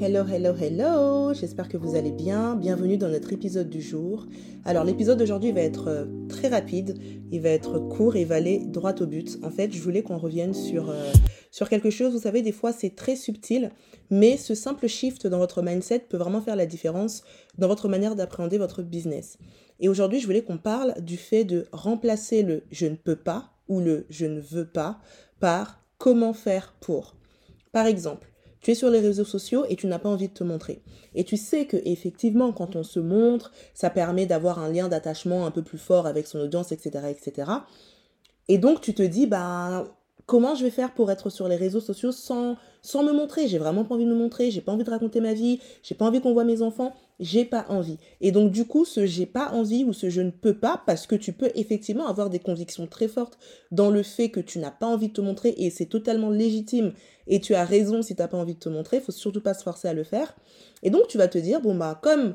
Hello, hello, hello, j'espère que vous allez bien. Bienvenue dans notre épisode du jour. Alors l'épisode d'aujourd'hui va être euh, très rapide, il va être court et va aller droit au but. En fait, je voulais qu'on revienne sur, euh, sur quelque chose, vous savez, des fois c'est très subtil, mais ce simple shift dans votre mindset peut vraiment faire la différence dans votre manière d'appréhender votre business. Et aujourd'hui, je voulais qu'on parle du fait de remplacer le je ne peux pas ou le je ne veux pas par comment faire pour. Par exemple, tu es sur les réseaux sociaux et tu n'as pas envie de te montrer. Et tu sais que effectivement, quand on se montre, ça permet d'avoir un lien d'attachement un peu plus fort avec son audience, etc., etc. Et donc tu te dis, bah comment je vais faire pour être sur les réseaux sociaux sans, sans me montrer? J'ai vraiment pas envie de me montrer, j'ai pas envie de raconter ma vie, j'ai pas envie qu'on voit mes enfants, j'ai pas envie. Et donc du coup, ce j'ai pas envie ou ce je ne peux pas, parce que tu peux effectivement avoir des convictions très fortes dans le fait que tu n'as pas envie de te montrer et c'est totalement légitime et tu as raison si tu n'as pas envie de te montrer, faut surtout pas se forcer à le faire. Et donc tu vas te dire, bon bah comme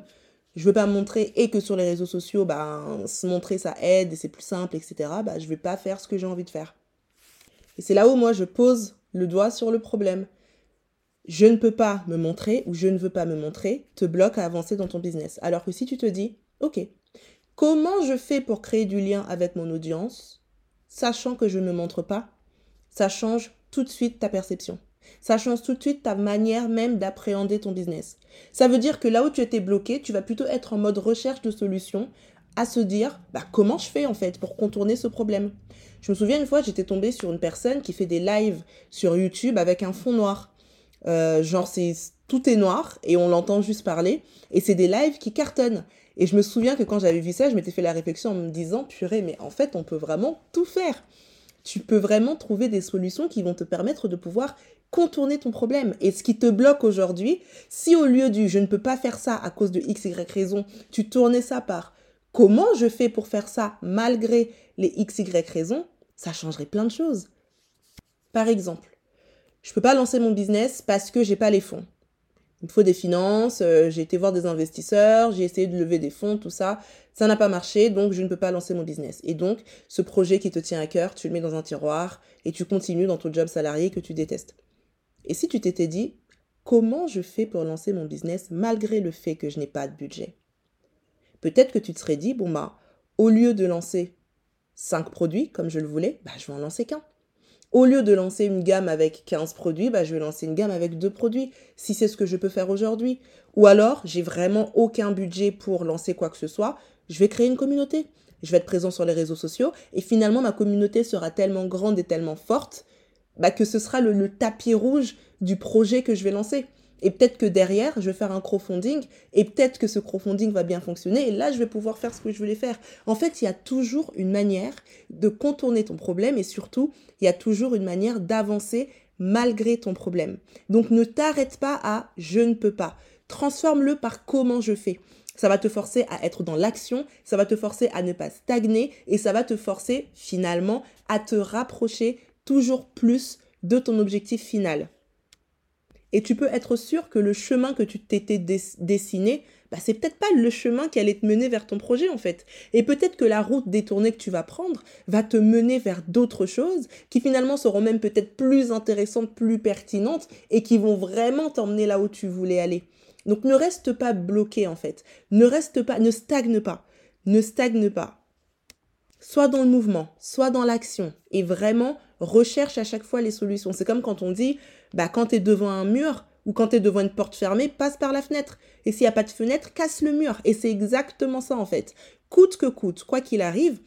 je veux pas me montrer et que sur les réseaux sociaux, bah, se montrer ça aide et c'est plus simple, etc., bah, je vais pas faire ce que j'ai envie de faire. Et c'est là où moi je pose le doigt sur le problème. Je ne peux pas me montrer ou je ne veux pas me montrer te bloque à avancer dans ton business. Alors que si tu te dis, ok, comment je fais pour créer du lien avec mon audience, sachant que je ne me montre pas, ça change tout de suite ta perception. Ça change tout de suite ta manière même d'appréhender ton business. Ça veut dire que là où tu étais bloqué, tu vas plutôt être en mode recherche de solutions à se dire bah, comment je fais en fait pour contourner ce problème. Je me souviens une fois, j'étais tombée sur une personne qui fait des lives sur YouTube avec un fond noir. Euh, genre, c'est tout est noir et on l'entend juste parler. Et c'est des lives qui cartonnent. Et je me souviens que quand j'avais vu ça, je m'étais fait la réflexion en me disant, purée, mais en fait, on peut vraiment tout faire. Tu peux vraiment trouver des solutions qui vont te permettre de pouvoir contourner ton problème. Et ce qui te bloque aujourd'hui, si au lieu du je ne peux pas faire ça à cause de X, Y raison, tu tournais ça par comment je fais pour faire ça malgré les X, Y raisons, ça changerait plein de choses. Par exemple, je ne peux pas lancer mon business parce que j'ai pas les fonds. Il me faut des finances, euh, j'ai été voir des investisseurs, j'ai essayé de lever des fonds, tout ça. Ça n'a pas marché, donc je ne peux pas lancer mon business. Et donc, ce projet qui te tient à cœur, tu le mets dans un tiroir et tu continues dans ton job salarié que tu détestes. Et si tu t'étais dit, comment je fais pour lancer mon business malgré le fait que je n'ai pas de budget? Peut-être que tu te serais dit, bon bah, au lieu de lancer 5 produits comme je le voulais, bah, je vais en lancer qu'un. Au lieu de lancer une gamme avec 15 produits, bah, je vais lancer une gamme avec deux produits, si c'est ce que je peux faire aujourd'hui. Ou alors, j'ai vraiment aucun budget pour lancer quoi que ce soit, je vais créer une communauté. Je vais être présent sur les réseaux sociaux et finalement, ma communauté sera tellement grande et tellement forte bah, que ce sera le tapis rouge du projet que je vais lancer. Et peut-être que derrière, je vais faire un crowdfunding et peut-être que ce crowdfunding va bien fonctionner et là, je vais pouvoir faire ce que je voulais faire. En fait, il y a toujours une manière de contourner ton problème et surtout, il y a toujours une manière d'avancer malgré ton problème. Donc ne t'arrête pas à je ne peux pas. Transforme-le par comment je fais. Ça va te forcer à être dans l'action, ça va te forcer à ne pas stagner et ça va te forcer finalement à te rapprocher toujours plus de ton objectif final. Et tu peux être sûr que le chemin que tu t'étais dessiné, bah, c'est peut-être pas le chemin qui allait te mener vers ton projet en fait. Et peut-être que la route détournée que tu vas prendre va te mener vers d'autres choses qui finalement seront même peut-être plus intéressantes, plus pertinentes et qui vont vraiment t'emmener là où tu voulais aller. Donc ne reste pas bloqué en fait. Ne reste pas, ne stagne pas. Ne stagne pas. Sois dans le mouvement, sois dans l'action et vraiment recherche à chaque fois les solutions. C'est comme quand on dit bah, quand tu es devant un mur ou quand tu es devant une porte fermée, passe par la fenêtre. Et s'il n'y a pas de fenêtre, casse le mur. Et c'est exactement ça en fait. Coûte que coûte, quoi qu'il arrive,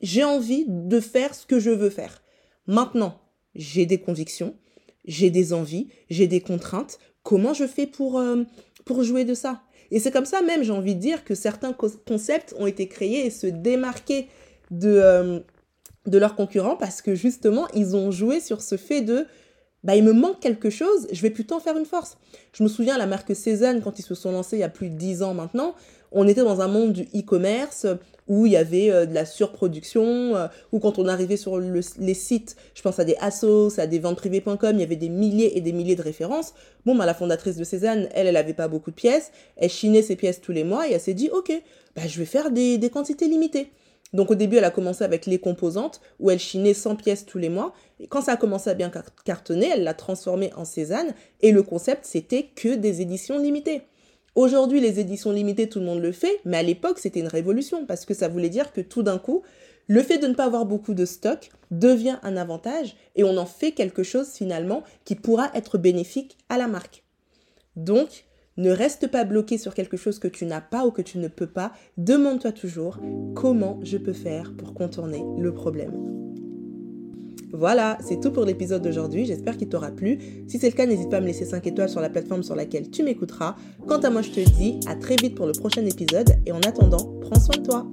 j'ai envie de faire ce que je veux faire. Maintenant, j'ai des convictions, j'ai des envies, j'ai des contraintes. Comment je fais pour, euh, pour jouer de ça? Et c'est comme ça même, j'ai envie de dire, que certains concepts ont été créés et se démarquer de, euh, de leurs concurrents parce que justement, ils ont joué sur ce fait de bah, il me manque quelque chose, je vais plutôt en faire une force. Je me souviens, la marque Cézanne, quand ils se sont lancés il y a plus de 10 ans maintenant, on était dans un monde du e-commerce où il y avait euh, de la surproduction, euh, où quand on arrivait sur les sites, je pense à des Assos, à des ventes-privées.com, il y avait des milliers et des milliers de références. Bon, bah, la fondatrice de Cézanne, elle, elle avait pas beaucoup de pièces, elle chinait ses pièces tous les mois et elle s'est dit, ok, bah, je vais faire des, des quantités limitées. Donc au début, elle a commencé avec les composantes, où elle chinait 100 pièces tous les mois. Et quand ça a commencé à bien cartonner, elle l'a transformé en Cézanne. Et le concept, c'était que des éditions limitées. Aujourd'hui, les éditions limitées, tout le monde le fait, mais à l'époque, c'était une révolution, parce que ça voulait dire que tout d'un coup, le fait de ne pas avoir beaucoup de stock devient un avantage et on en fait quelque chose finalement qui pourra être bénéfique à la marque. Donc, ne reste pas bloqué sur quelque chose que tu n'as pas ou que tu ne peux pas. Demande-toi toujours comment je peux faire pour contourner le problème. Voilà, c'est tout pour l'épisode d'aujourd'hui. J'espère qu'il t'aura plu. Si c'est le cas, n'hésite pas à me laisser 5 étoiles sur la plateforme sur laquelle tu m'écouteras. Quant à moi, je te dis à très vite pour le prochain épisode et en attendant, prends soin de toi.